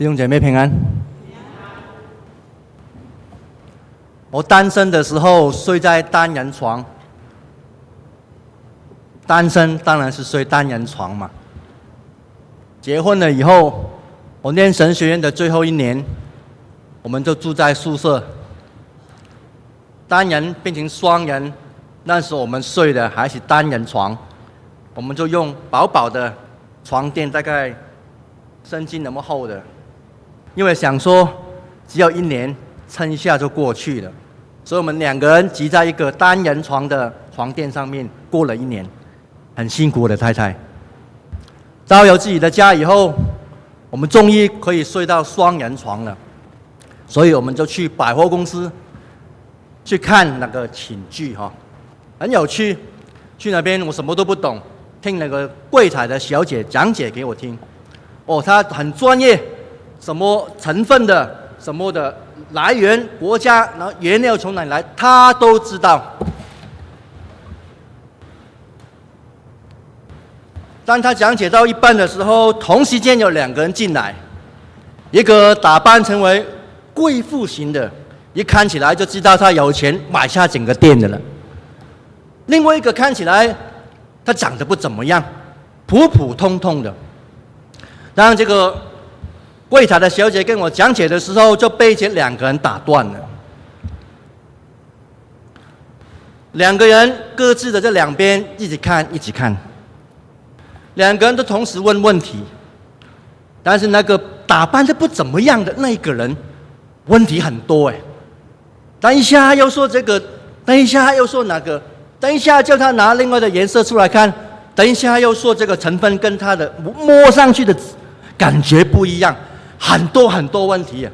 弟兄姐妹平安。我单身的时候睡在单人床，单身当然是睡单人床嘛。结婚了以后，我念神学院的最后一年，我们就住在宿舍，单人变成双人，那时我们睡的还是单人床，我们就用薄薄的床垫，大概身巾那么厚的。因为想说，只要一年撑一下就过去了，所以我们两个人挤在一个单人床的床垫上面过了一年，很辛苦的太太。到有自己的家以后，我们终于可以睡到双人床了，所以我们就去百货公司去看那个寝具哈，很有趣。去那边我什么都不懂，听那个柜台的小姐讲解给我听，哦，她很专业。什么成分的，什么的来源国家，然后原料从哪里来，他都知道。当他讲解到一半的时候，同时间有两个人进来，一个打扮成为贵妇型的，一看起来就知道他有钱买下整个店的了；另外一个看起来他长得不怎么样，普普通通的。当这个。柜台的小姐跟我讲解的时候，就被这两个人打断了。两个人各自的这两边一起看，一起看。两个人都同时问问题，但是那个打扮的不怎么样的那一个人，问题很多哎。等一下又说这个，等一下又说那个，等一下叫他拿另外的颜色出来看，等一下又说这个成分跟他的摸上去的感觉不一样。很多很多问题啊，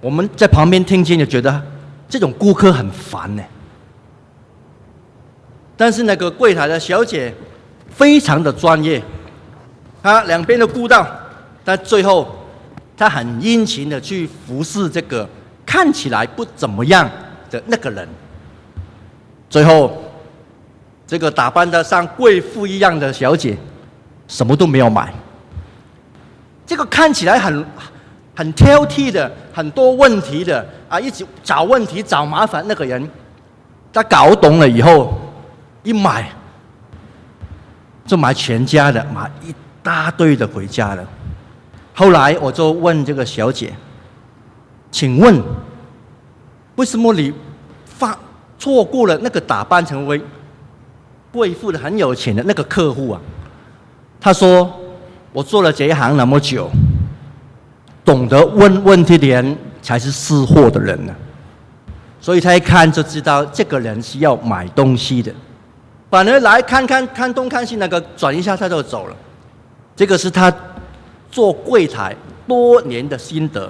我们在旁边听见就觉得这种顾客很烦呢。但是那个柜台的小姐非常的专业，她两边都顾到，但最后她很殷勤的去服侍这个看起来不怎么样的那个人。最后，这个打扮的像贵妇一样的小姐什么都没有买。这个看起来很很挑剔的，很多问题的啊，一直找问题找麻烦那个人，他搞懂了以后，一买就买全家的，买一大堆的回家了。后来我就问这个小姐：“请问，为什么你发错过了那个打扮成为贵妇的很有钱的那个客户啊？”她说。我做了这一行那么久，懂得问问题的人才是识货的人呢。所以他一看就知道这个人是要买东西的，反而来看看看东看西，那个转一下他就走了。这个是他做柜台多年的心得。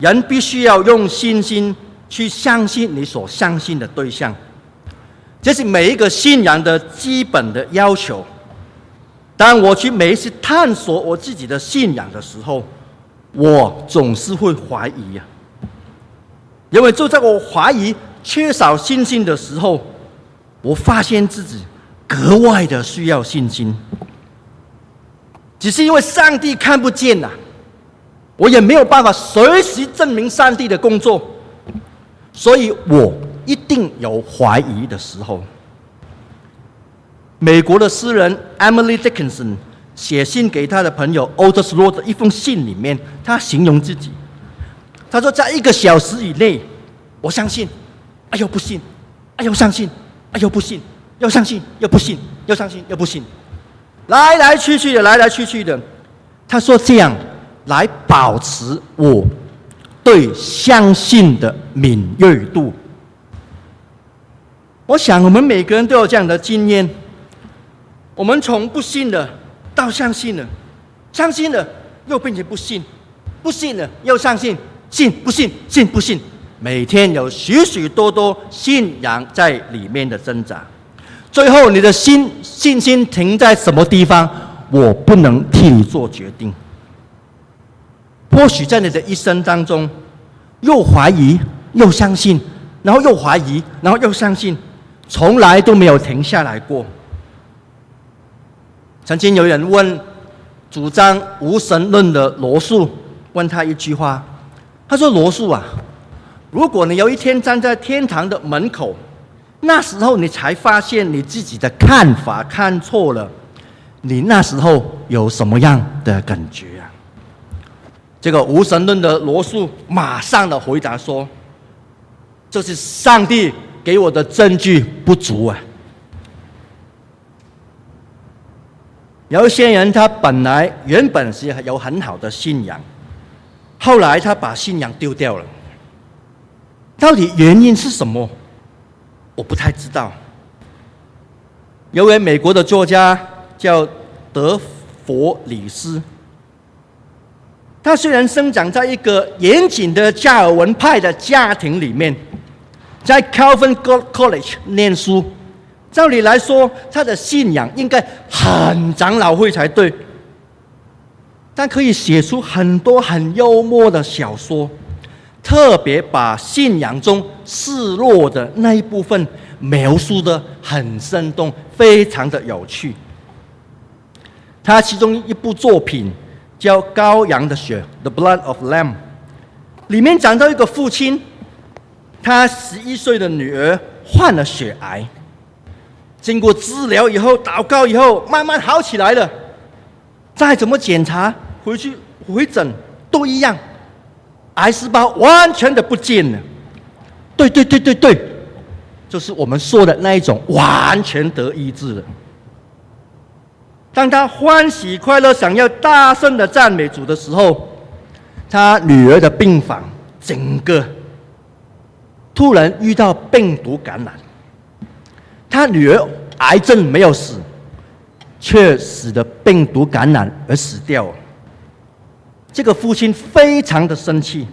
人必须要用信心去相信你所相信的对象，这是每一个信仰的基本的要求。当我去每一次探索我自己的信仰的时候，我总是会怀疑呀，因为就在我怀疑、缺少信心的时候，我发现自己格外的需要信心。只是因为上帝看不见呐，我也没有办法随时证明上帝的工作，所以我一定有怀疑的时候。美国的诗人 Emily Dickinson 写信给他的朋友 Otis Lord 的一封信里面，他形容自己，他说：“在一个小时以内，我相信，哎呦不信，哎呦相信，哎呦不信，要相信又不信，要相信又不信，来来去去的，来来去去的。”他说：“这样来保持我对相信的敏锐度。”我想我们每个人都有这样的经验。我们从不信的到相信了，相信了又变成不信，不信了又相信，信不信，信不信，每天有许许多多信仰在里面的挣扎。最后，你的心信心停在什么地方？我不能替你做决定。或许在你的一生当中，又怀疑又相信，然后又怀疑，然后又相信，从来都没有停下来过。曾经有人问主张无神论的罗素问他一句话，他说：“罗素啊，如果你有一天站在天堂的门口，那时候你才发现你自己的看法看错了，你那时候有什么样的感觉啊？”这个无神论的罗素马上的回答说：“这是上帝给我的证据不足啊。”有一些人，他本来原本是有很好的信仰，后来他把信仰丢掉了。到底原因是什么？我不太知道。有位美国的作家叫德弗里斯，他虽然生长在一个严谨的加尔文派的家庭里面，在 Calvin College 念书。照理来说，他的信仰应该很长老会才对，但可以写出很多很幽默的小说，特别把信仰中失落的那一部分描述的很生动，非常的有趣。他其中一部作品叫《羔羊的血》（The Blood of Lamb），里面讲到一个父亲，他十一岁的女儿患了血癌。经过治疗以后，祷告以后，慢慢好起来了。再怎么检查，回去回诊都一样，癌细胞完全的不见了。对对对对对，就是我们说的那一种完全得医治了。当他欢喜快乐，想要大声的赞美主的时候，他女儿的病房整个突然遇到病毒感染。他女儿癌症没有死，却死的病毒感染而死掉了。这个父亲非常的生气，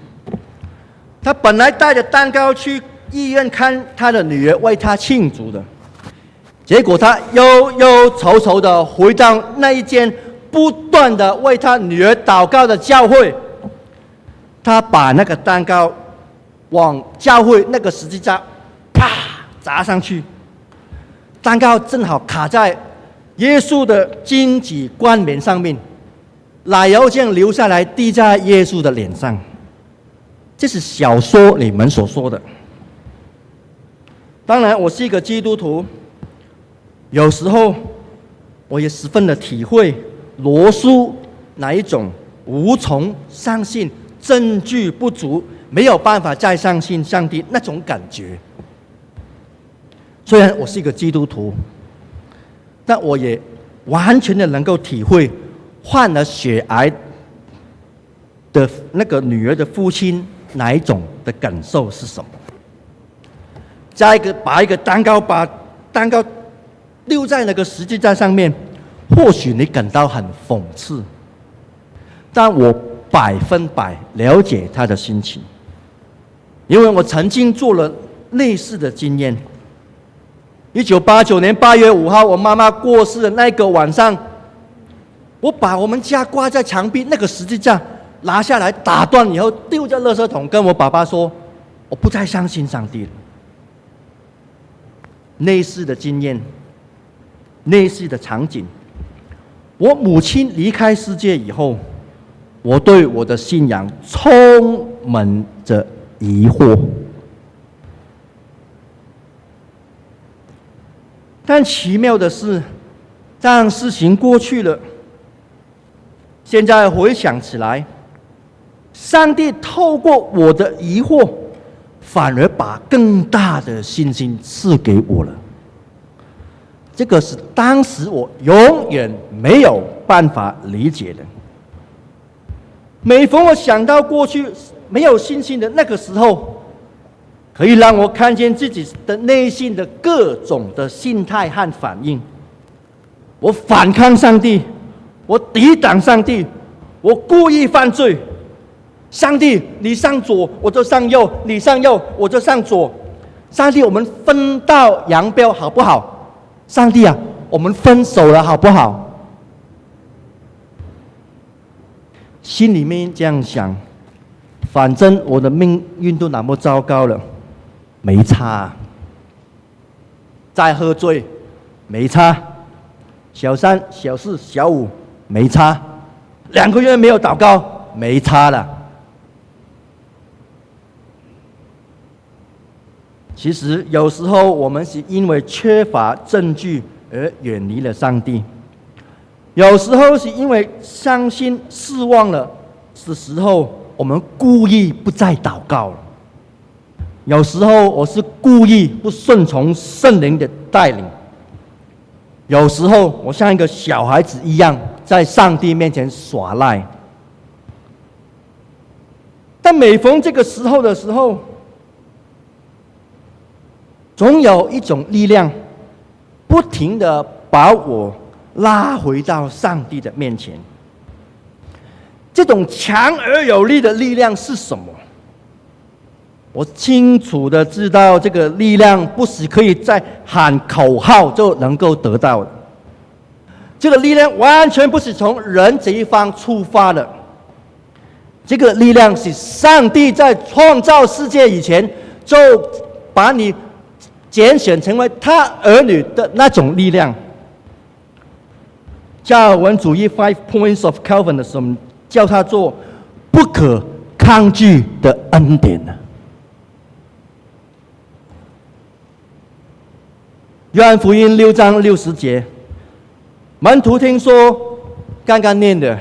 他本来带着蛋糕去医院看他的女儿，为他庆祝的，结果他忧忧愁愁的回到那一间不断的为他女儿祷告的教会，他把那个蛋糕往教会那个十字架啪砸上去。蛋糕正好卡在耶稣的荆棘冠冕上面，奶油酱流下来，滴在耶稣的脸上。这是小说里面所说的。当然，我是一个基督徒，有时候我也十分的体会罗素那一种无从相信、证据不足、没有办法再相信上帝那种感觉。虽然我是一个基督徒，但我也完全的能够体会患了血癌的那个女儿的父亲哪一种的感受是什么。再一个，把一个蛋糕，把蛋糕丢在那个十字架上面，或许你感到很讽刺，但我百分百了解他的心情，因为我曾经做了类似的经验。一九八九年八月五号，我妈妈过世的那个晚上，我把我们家挂在墙壁那个十字架拿下来，打断以后丢在垃圾桶，跟我爸爸说：“我不再相信上帝了。”类似的经验，类似的场景。我母亲离开世界以后，我对我的信仰充满着疑惑。但奇妙的是，当事情过去了，现在回想起来，上帝透过我的疑惑，反而把更大的信心赐给我了。这个是当时我永远没有办法理解的。每逢我想到过去没有信心的那个时候，可以让我看见自己的内心的各种的心态和反应。我反抗上帝，我抵挡上帝，我故意犯罪。上帝，你上左，我就上右；你上右，我就上左。上帝，我们分道扬镳好不好？上帝啊，我们分手了好不好？心里面这样想，反正我的命运都那么糟糕了。没差，再喝醉，没差，小三、小四、小五，没差，两个月没有祷告，没差了。其实有时候我们是因为缺乏证据而远离了上帝，有时候是因为伤心失望了的时候，我们故意不再祷告了。有时候我是故意不顺从圣灵的带领。有时候我像一个小孩子一样，在上帝面前耍赖。但每逢这个时候的时候，总有一种力量，不停的把我拉回到上帝的面前。这种强而有力的力量是什么？我清楚的知道，这个力量不是可以在喊口号就能够得到的。这个力量完全不是从人这一方出发的。这个力量是上帝在创造世界以前就把你。拣选成为他儿女的那种力量，加尔文主义 Five Points of Calvin 的时候，叫他做不可抗拒的恩典呢。约翰福音六章六十节，门徒听说刚刚念的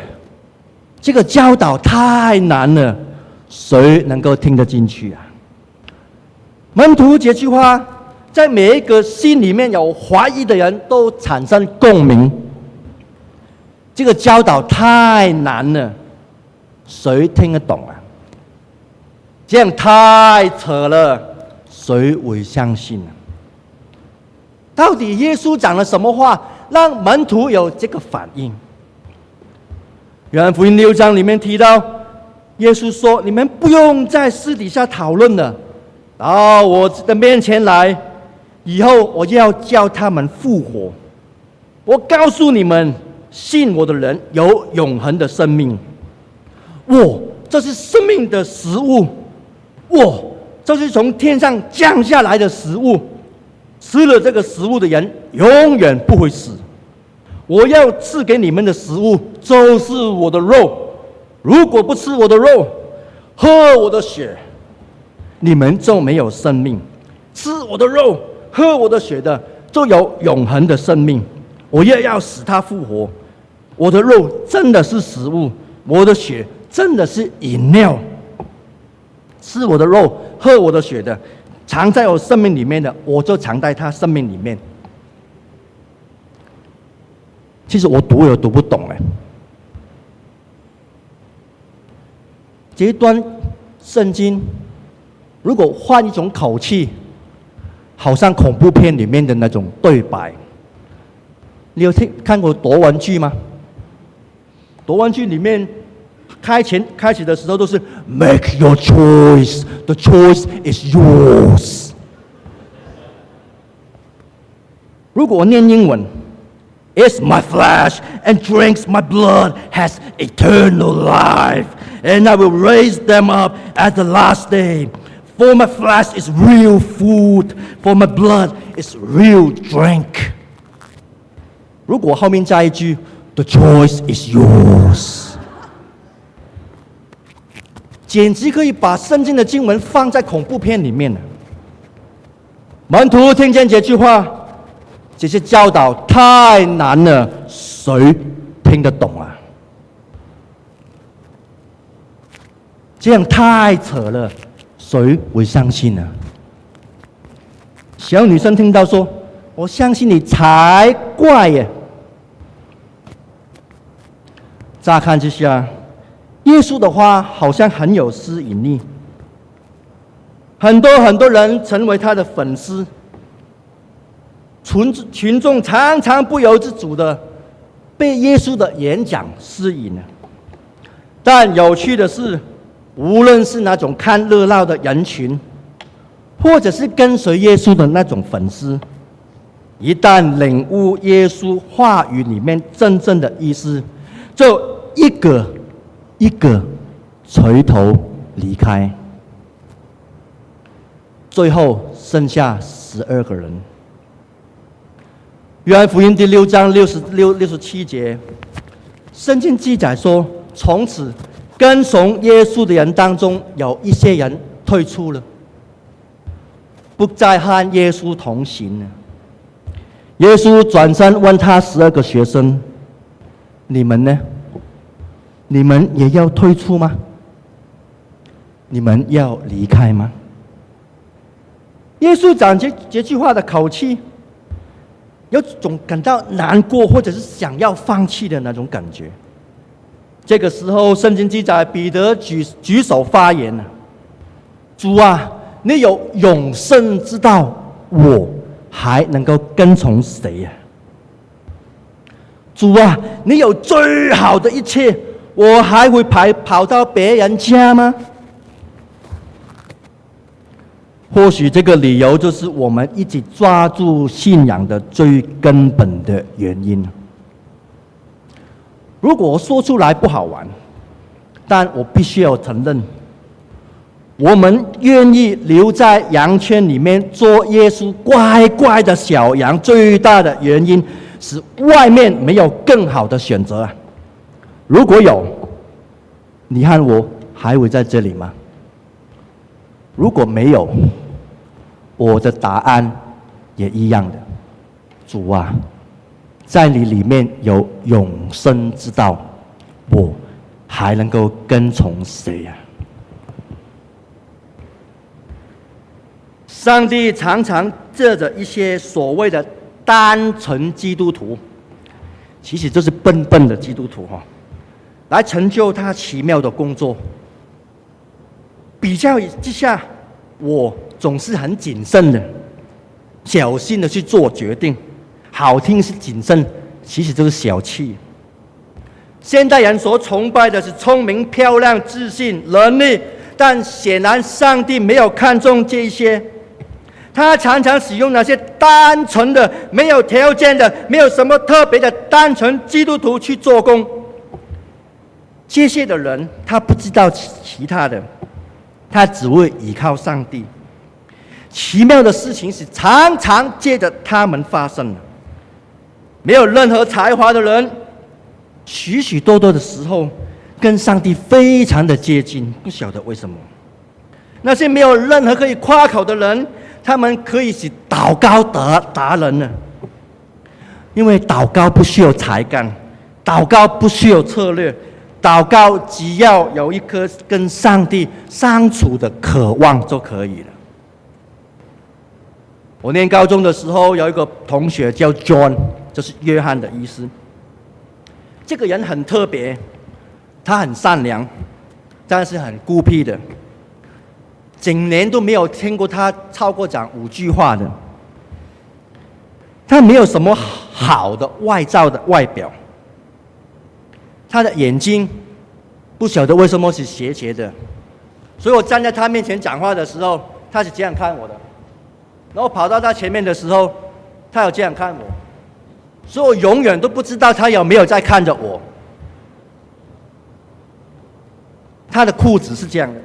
这个教导太难了，谁能够听得进去啊？门徒这句话。在每一个心里面有怀疑的人都产生共鸣。这个教导太难了，谁听得懂啊？这样太扯了，谁会相信啊？到底耶稣讲了什么话，让门徒有这个反应？约翰福音六章里面提到，耶稣说：“你们不用在私底下讨论了，到我的面前来。”以后我就要叫他们复活。我告诉你们，信我的人有永恒的生命。我这是生命的食物，我这是从天上降下来的食物。吃了这个食物的人永远不会死。我要赐给你们的食物就是我的肉。如果不吃我的肉，喝我的血，你们就没有生命。吃我的肉。喝我的血的，就有永恒的生命。我也要使他复活。我的肉真的是食物，我的血真的是饮料。吃我的肉、喝我的血的，藏在我生命里面的，我就藏在他生命里面。其实我读也读不懂哎。这一段圣经，如果换一种口气。好像恐怖片里面的那种对白，你有听看过夺魂锯吗？夺魂锯里面开前开始的时候都是 Make your choice, the choice is yours。如果我念英文，It's my flesh and drinks my blood has eternal life, and I will raise them up at the last day. For my flesh is real food, for my blood is real drink。如果后面加一句，The choice is yours， 简直可以把圣经的经文放在恐怖片里面了。门徒听见这句话，这些教导太难了，谁听得懂啊？这样太扯了。谁会相信呢？小女生听到说：“我相信你才怪耶！”乍看之下，耶稣的话好像很有吸引力，很多很多人成为他的粉丝，群群众常常不由自主的被耶稣的演讲吸引了。但有趣的是，无论是那种看热闹的人群，或者是跟随耶稣的那种粉丝，一旦领悟耶稣话语里面真正的意思，就一个一个垂头离开，最后剩下十二个人。约翰福音第六章六十六、六十七节，圣经记载说，从此跟从耶稣的人当中，有一些人退出了，不再和耶稣同行了。耶稣转身问他十二个学生：“你们呢？你们也要退出吗？你们要离开吗？”耶稣讲这这句话的口气，有种感到难过，或者是想要放弃的那种感觉。这个时候，圣经记载彼得举举手发言了：“主啊，你有永生之道，我还能够跟从谁呀？主啊，你有最好的一切，我还会跑跑到别人家吗？”或许这个理由就是我们一直抓住信仰的最根本的原因。如果说出来不好玩，但我必须要承认，我们愿意留在羊圈里面做耶稣乖乖的小羊，最大的原因是外面没有更好的选择啊！如果有，你和我还会在这里吗？如果没有，我的答案也一样的。主啊，在你里面有永生之道，我还能够跟从谁呀？上帝常常借着一些所谓的单纯基督徒，其实就是笨笨的基督徒哈，来成就他奇妙的工作。比较之下，我总是很谨慎的、小心的去做决定。好听是谨慎，其实就是小气。现代人所崇拜的是聪明、漂亮、自信、能力，但显然上帝没有看重这些。他常常使用那些单纯的、没有条件的、没有什么特别的单纯基督徒去做工。这些的人，他不知道其他的。他只会依靠上帝。奇妙的事情是常常借着他们发生的。没有任何才华的人，许许多多的时候跟上帝非常的接近，不晓得为什么。那些没有任何可以夸口的人，他们可以是祷告达达人呢。因为祷告不需要才干，祷告不需要策略。祷告只要有一颗跟上帝相处的渴望就可以了。我念高中的时候，有一个同学叫 John，就是约翰的意思。这个人很特别，他很善良，但是很孤僻的，整年都没有听过他超过讲五句话的。他没有什么好的外在的外表。他的眼睛不晓得为什么是斜斜的，所以我站在他面前讲话的时候，他是这样看我的；然后跑到他前面的时候，他有这样看我，所以我永远都不知道他有没有在看着我。他的裤子是这样的，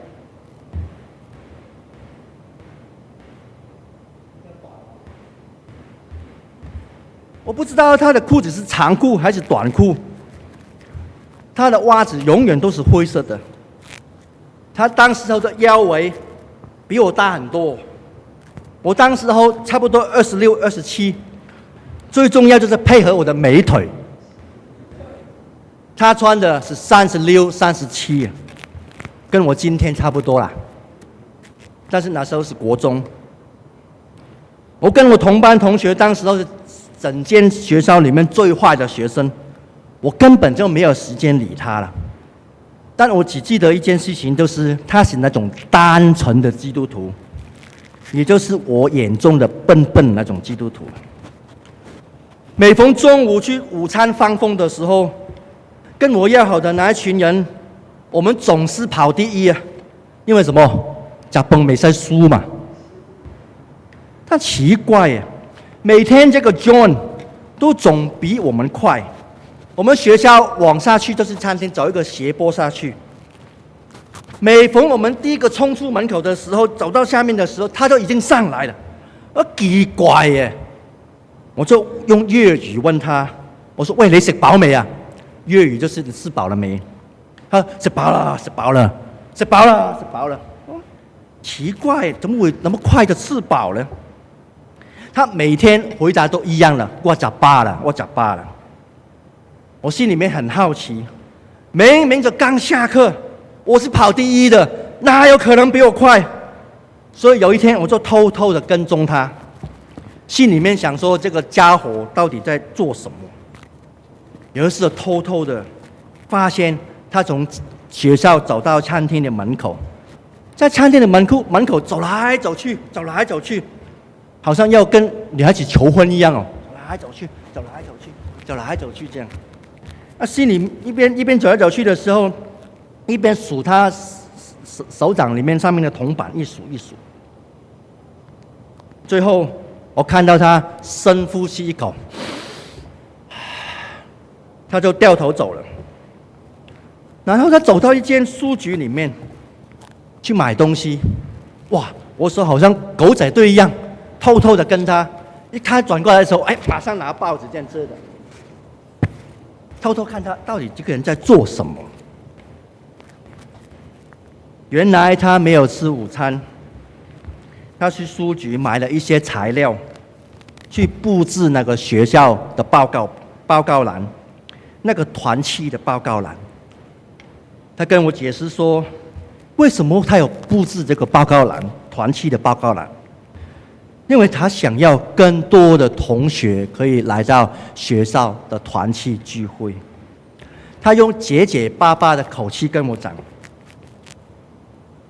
我不知道他的裤子是长裤还是短裤。他的袜子永远都是灰色的。他当时候的腰围比我大很多，我当时候差不多二十六、二十七。最重要就是配合我的美腿。他穿的是三十六、三十七，跟我今天差不多啦。但是那时候是国中，我跟我同班同学当时候是整间学校里面最坏的学生。我根本就没有时间理他了，但我只记得一件事情，就是他是那种单纯的基督徒，也就是我眼中的笨笨那种基督徒。每逢中午去午餐放风的时候，跟我要好的那一群人，我们总是跑第一啊，因为什么？加崩没赛输嘛。但奇怪呀，每天这个 John 都总比我们快。我们学校往下去就是餐厅，走一个斜坡下去。每逢我们第一个冲出门口的时候，走到下面的时候，他就已经上来了。啊，奇怪耶！我就用粤语问他：“我说喂，你食饱未啊？”粤语就是你吃饱了没？他说吃饱了，吃饱了，吃饱了，吃饱了。奇怪，怎么会那么快的吃饱呢？他每天回答都一样了，我吃饱了，我吃饱了。我心里面很好奇，明明就刚下课，我是跑第一的，哪有可能比我快？所以有一天，我就偷偷的跟踪他，心里面想说，这个家伙到底在做什么？有一次，偷偷的发现他从学校走到餐厅的门口，在餐厅的门口门口走来走去，走来走去，好像要跟女孩子求婚一样哦，走来走去，走来走去，走来走去这样。心里一边一边走来走去的时候，一边数他手手掌里面上面的铜板，一数一数。最后，我看到他深呼吸一口，他就掉头走了。然后他走到一间书局里面去买东西，哇！我说好像狗仔队一样，偷偷的跟他。一看转过来的时候，哎，马上拿报纸这样子的，偷偷看他到底这个人在做什么。原来他没有吃午餐。他去书局买了一些材料，去布置那个学校的报告报告栏，那个团契的报告栏。他跟我解释说，为什么他有布置这个报告栏，团契的报告栏？因为他想要更多的同学可以来到学校的团契聚会。他用结结巴巴的口气跟我讲，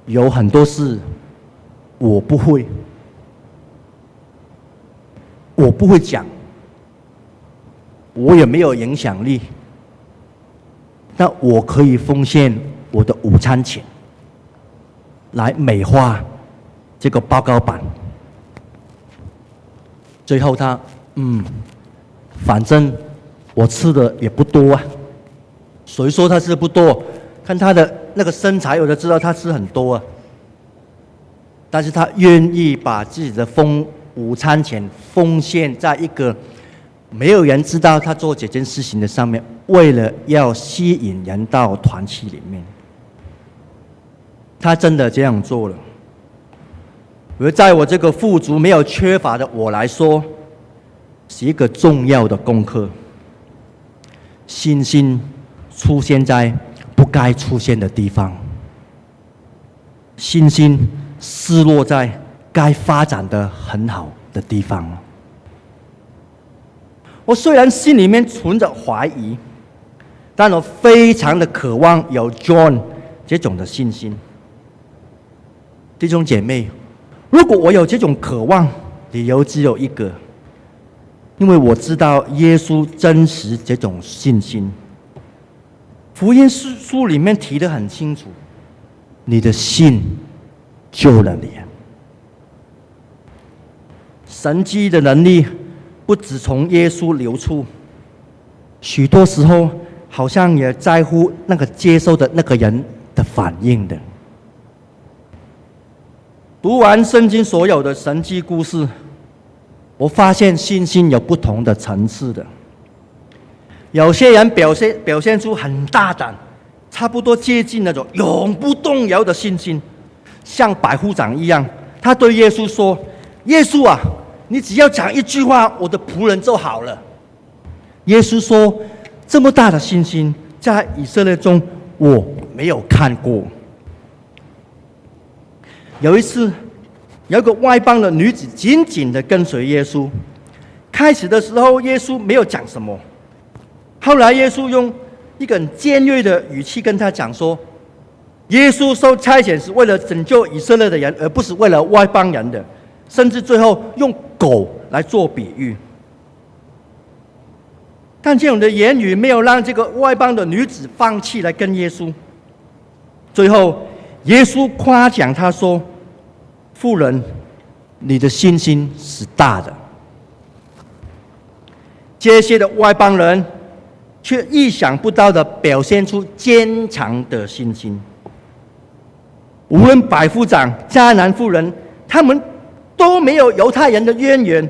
有很多事。我不会，我不会讲，我也没有影响力，但我可以奉献我的午餐钱，来美化这个报告板。最后他，嗯，反正我吃的也不多啊，谁说他吃的不多？看他的那个身材，我就知道他吃很多啊。但是他愿意把自己的风午餐钱奉献在一个没有人知道他做这件事情的上面，为了要吸引人到团契里面，他真的这样做了。而在我这个富足没有缺乏的我来说，是一个重要的功课。信心出现在不该出现的地方，信心。失落在该发展的很好的地方。我虽然心里面存着怀疑，但我非常的渴望有 John 这种的信心。弟兄姐妹，如果我有这种渴望，理由只有一个，因为我知道耶稣真实这种信心。福音书书里面提得很清楚，你的信。救了你。神迹的能力不只从耶稣流出，许多时候好像也在乎那个接受的那个人的反应的。读完圣经所有的神迹故事，我发现信心有不同的层次的。有些人表现表现出很大胆，差不多接近那种永不动摇的信心。像百夫长一样，他对耶稣说：“耶稣啊，你只要讲一句话，我的仆人就好了。”耶稣说：“这么大的信心，在以色列中我没有看过。”有一次，有一个外邦的女子紧紧的跟随耶稣。开始的时候，耶稣没有讲什么。后来，耶稣用一个很尖锐的语气跟他讲说。耶稣受差遣是为了拯救以色列的人，而不是为了外邦人的。甚至最后用狗来做比喻。但这样的言语没有让这个外邦的女子放弃来跟耶稣。最后，耶稣夸奖他说：“富人，你的信心是大的。”这些的外邦人却意想不到的表现出坚强的信心。无论百夫长、迦南妇人，他们都没有犹太人的渊源，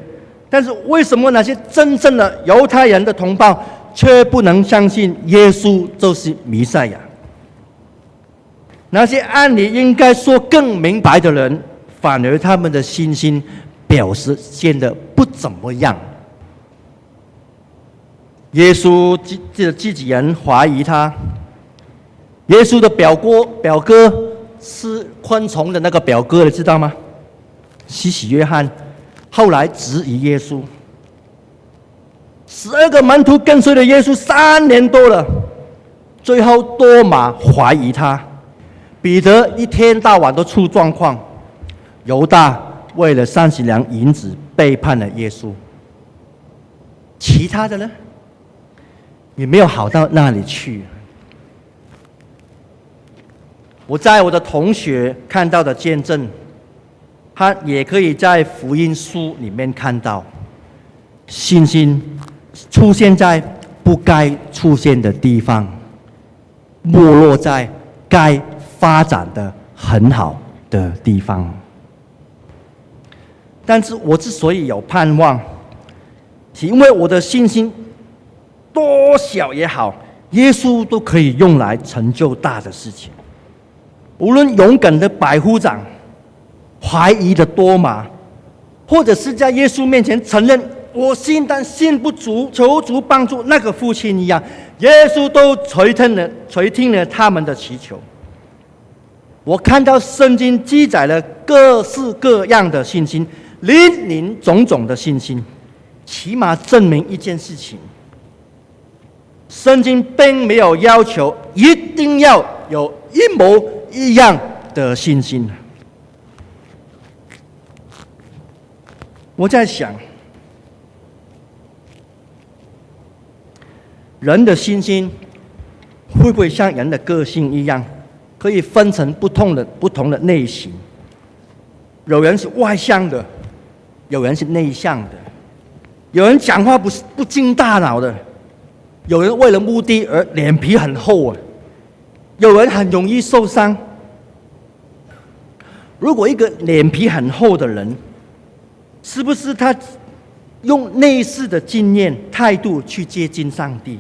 但是为什么那些真正的犹太人的同胞却不能相信耶稣就是弥赛亚？那些按理应该说更明白的人，反而他们的信心表示现得不怎么样。耶稣自自自己人怀疑他。耶稣的表哥表哥是昆虫的那个表哥，你知道吗？西西约翰后来质疑耶稣。十二个门徒跟随了耶稣三年多了，最后多马怀疑他，彼得一天到晚都出状况，犹大为了三十两银子背叛了耶稣。其他的呢，也没有好到那里去。我在我的同学看到的见证，他也可以在福音书里面看到信心。出现在不该出现的地方，没落在该发展的很好的地方。但是我之所以有盼望，是因为我的信心多小也好，耶稣都可以用来成就大的事情。无论勇敢的百夫长、怀疑的多马，或者是在耶稣面前承认。我信，但信不足，求主帮助。那个父亲一样，耶稣都垂听了，垂听了他们的祈求。我看到圣经记载了各式各样的信心，林林总总的信心，起码证明一件事情：圣经并没有要求一定要有一模一样的信心。我在想。人的信心会不会像人的个性一样，可以分成不同的不同的类型？有人是外向的，有人是内向的，有人讲话不是不经大脑的，有人为了目的而脸皮很厚啊，有人很容易受伤。如果一个脸皮很厚的人，是不是他用类似的经验态度去接近上帝？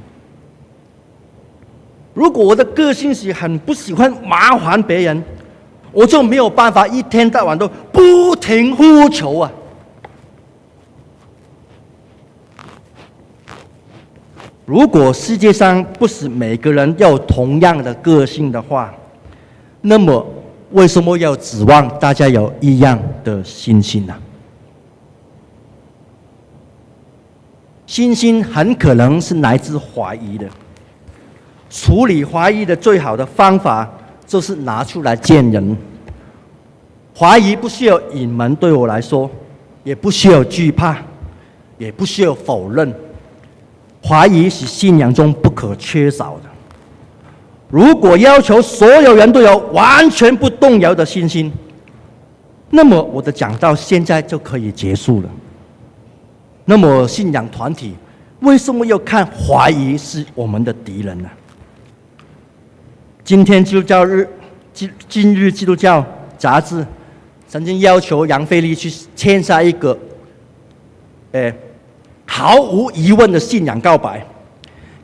如果我的个性是很不喜欢麻烦别人，我就没有办法一天到晚都不停呼求啊。如果世界上不是每个人要有同样的个性的话，那么为什么要指望大家有一样的信心呢？信心很可能是来自怀疑的。处理怀疑的最好的方法，就是拿出来见人。怀疑不需要隐瞒，对我来说，也不需要惧怕，也不需要否认。怀疑是信仰中不可缺少的。如果要求所有人都有完全不动摇的信心，那么我的讲到现在就可以结束了。那么信仰团体为什么要看怀疑是我们的敌人呢？今天基督教日，今今日基督教杂志曾经要求杨飞利去签下一个，诶，毫无疑问的信仰告白。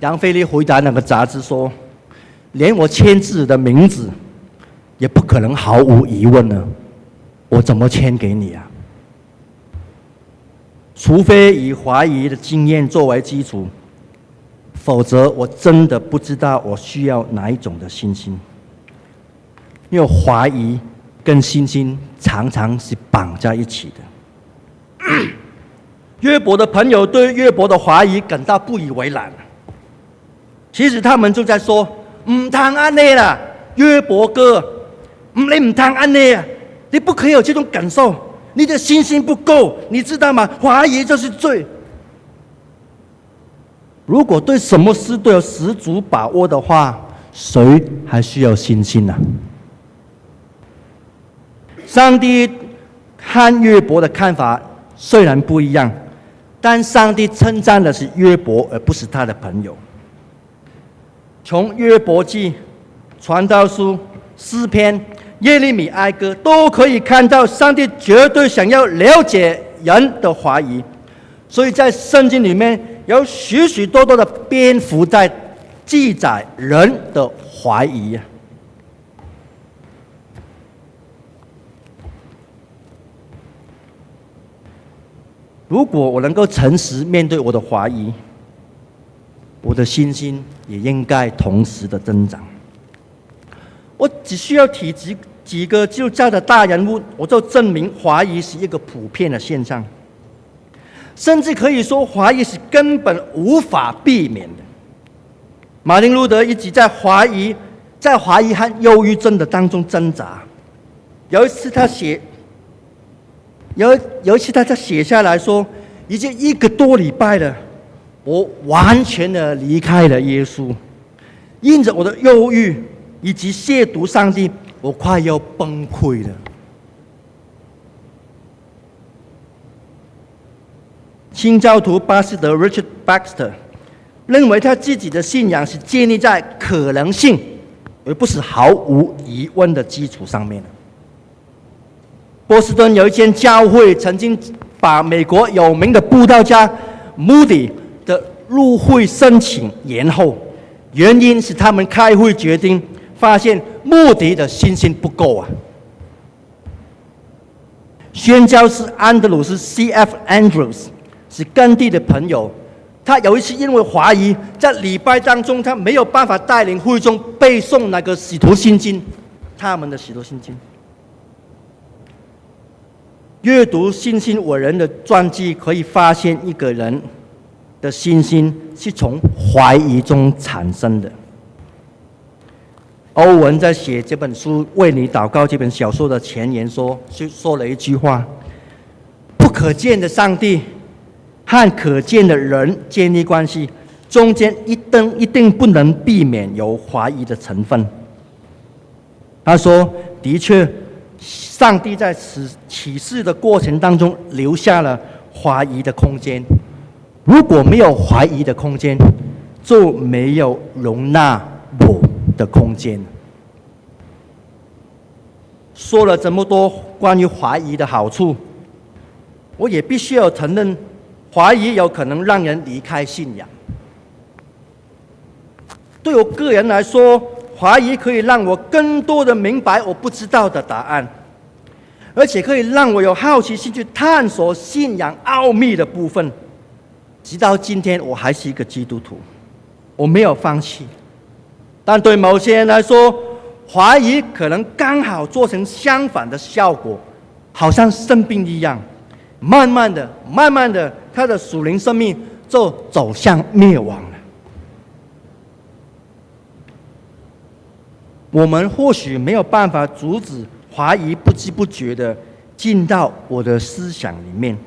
杨飞利回答那个杂志说：“连我签字的名字，也不可能毫无疑问呢，我怎么签给你啊？除非以怀疑的经验作为基础。”否则，我真的不知道我需要哪一种的信心。因为怀疑跟信心常常是绑在一起的。约伯的朋友对约伯的怀疑感到不以为然。其实他们就在说：“唔通安内啦，约伯哥，唔你唔通安内啊，你不可以有这种感受，你的信心不够，你知道吗？怀疑就是罪。”如果对什么事都有十足把握的话，谁还需要信心呢？上帝看约伯的看法虽然不一样，但上帝称赞的是约伯，而不是他的朋友。从约伯记、传道书、诗篇、耶利米哀歌都可以看到，上帝绝对想要了解人的怀疑，所以在圣经里面。有许许多多的蝙蝠在记载人的怀疑。如果我能够诚实面对我的怀疑，我的信心也应该同时的增长。我只需要提几几个基督教的大人物，我就证明怀疑是一个普遍的现象。甚至可以说怀疑是根本无法避免的。马丁路德一直在怀疑，在怀疑和忧郁症的当中挣扎。有一次他写，有有一次他在写下来说，已经一个多礼拜了，我完全的离开了耶稣，因着我的忧郁以及亵渎上帝，我快要崩溃了。清教徒巴斯德 Richard Baxter 认为他自己的信仰是建立在可能性，而不是毫无疑问的基础上面的。波士顿有一间教会曾经把美国有名的布道家 Moody 的入会申请延后，原因是他们开会决定，发现穆迪的信心不够啊。宣教士安德鲁斯 C.F. Andrews 是甘地的朋友，他有一次因为怀疑在礼拜当中他没有办法带领会众背诵那个使徒信经，他们的使徒信经。阅读信心伟人的传记，可以发现一个人的信心是从怀疑中产生的。欧文在写这本书《为你祷告》这本小说的前言说，就说了一句话：“不可见的上帝和可见的人建立关系，中间一定一定不能避免有怀疑的成分。”他说：“的确。”上帝在此启示的过程当中留下了怀疑的空间。如果没有怀疑的空间，就没有容纳我的空间。说了这么多关于怀疑的好处，我也必须要承认，怀疑有可能让人离开信仰。对我个人来说，怀疑可以让我更多的明白我不知道的答案，而且可以让我有好奇心去探索信仰奥秘的部分。直到今天，我还是一个基督徒，我没有放弃。但对某些人来说，怀疑可能刚好做成相反的效果，好像生病一样，慢慢的、慢慢的，他的属灵生命就走向灭亡了。我们或许没有办法阻止怀疑不知不觉的进到我的思想里面，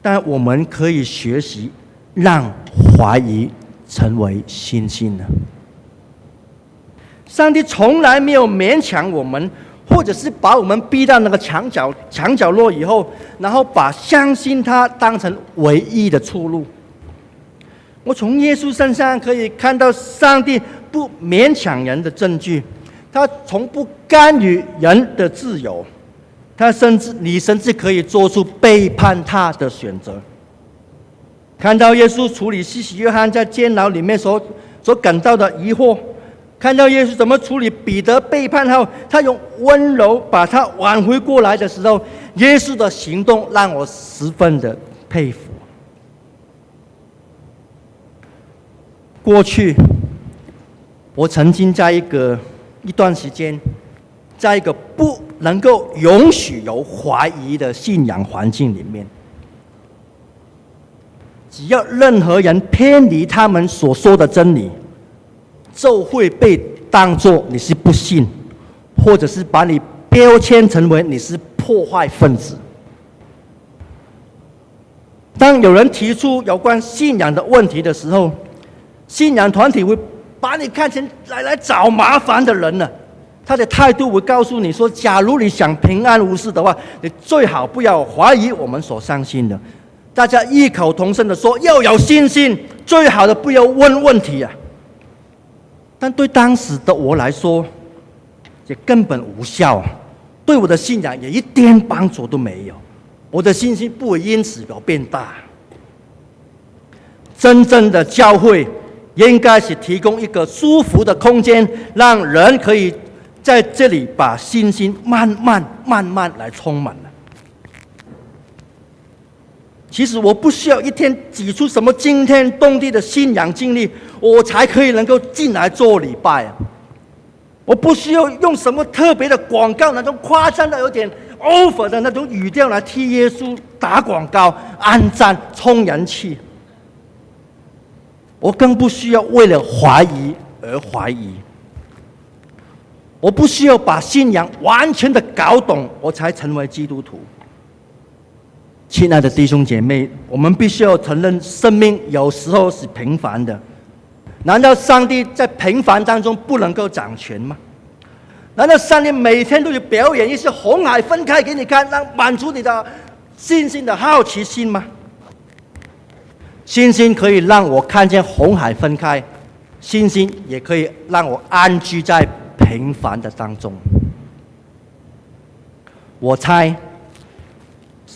但我们可以学习让怀疑成为信心呢。上帝从来没有勉强我们，或者是把我们逼到那个墙角、墙角落以后，然后把相信他当成唯一的出路。我从耶稣身上可以看到上帝不勉强人的证据，他从不干预人的自由，他甚至你甚至可以做出背叛他的选择。看到耶稣处理西西约翰在监牢里面所所感到的疑惑，看到耶稣怎么处理彼得背叛后，他用温柔把他挽回过来的时候，耶稣的行动让我十分的佩服。过去，我曾经在一个一段时间，在一个不能够允许有怀疑的信仰环境里面，只要任何人偏离他们所说的真理，就会被当作你是不信，或者是把你标签成为你是破坏分子。当有人提出有关信仰的问题的时候，信仰团体会把你看成来来找麻烦的人呢，他的态度会告诉你说：假如你想平安无事的话，你最好不要怀疑我们所相信的。大家异口同声的说：要有信心，最好的不要问问题啊。但对当时的我来说，也根本无效，对我的信仰也一点帮助都没有。我的信心不会因此而变大。真正的教会。应该是提供一个舒服的空间，让人可以在这里把信心慢慢、慢慢来充满。其实我不需要一天挤出什么惊天动地的信仰经历，我才可以能够进来做礼拜！我不需要用什么特别的广告，那种夸张的有点 over 的那种语调来替耶稣打广告、按赞、充人气。我更不需要为了怀疑而怀疑。我不需要把信仰完全的搞懂，我才成为基督徒。亲爱的弟兄姐妹，我们必须要承认，生命有时候是平凡的。难道上帝在平凡当中不能够掌权吗？难道上帝每天都有表演一些红海分开给你看，让满足你的信心的好奇心吗？信心可以让我看见红海分开，信心也可以让我安居在平凡的当中。我猜。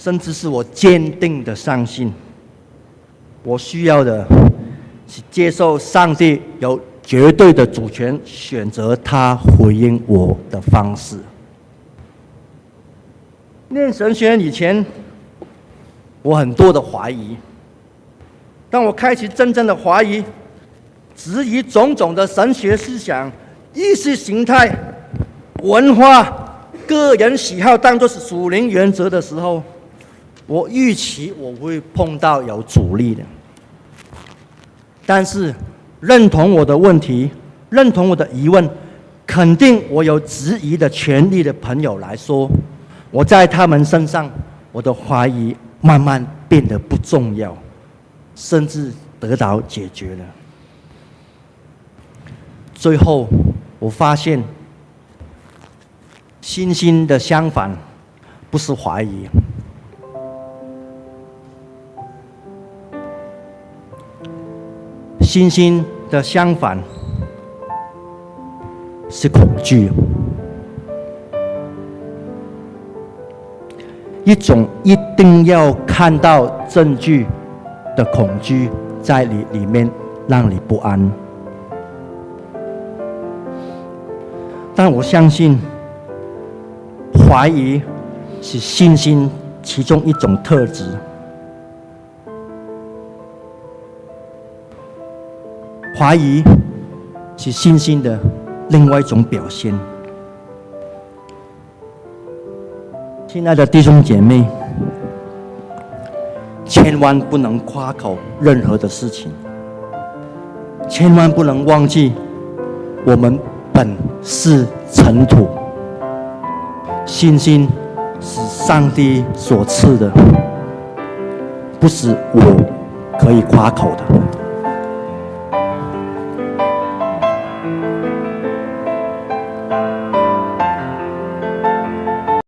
甚至是我坚定的相信，我需要的是接受上帝有绝对的主权，选择他回应我的方式。念神学以前，我很多的怀疑，当我开始真正的怀疑、质疑种种的神学思想、意识形态、文化、个人喜好当作是属灵原则的时候，我预期我会碰到有阻力的，但是认同我的问题、认同我的疑问、肯定我有质疑的权利的朋友来说，我在他们身上，我的怀疑慢慢变得不重要，甚至得到解决了。最后，我发现，信心的相反不是怀疑。信心的相反是恐惧，一种一定要看到证据的恐惧，在你里面让你不安。但我相信，怀疑是信心其中一种特质。怀疑是信心的另外一种表现。亲爱的弟兄姐妹，千万不能夸口任何的事情，千万不能忘记，我们本是尘土，信心是上帝所赐的，不是我可以夸口的。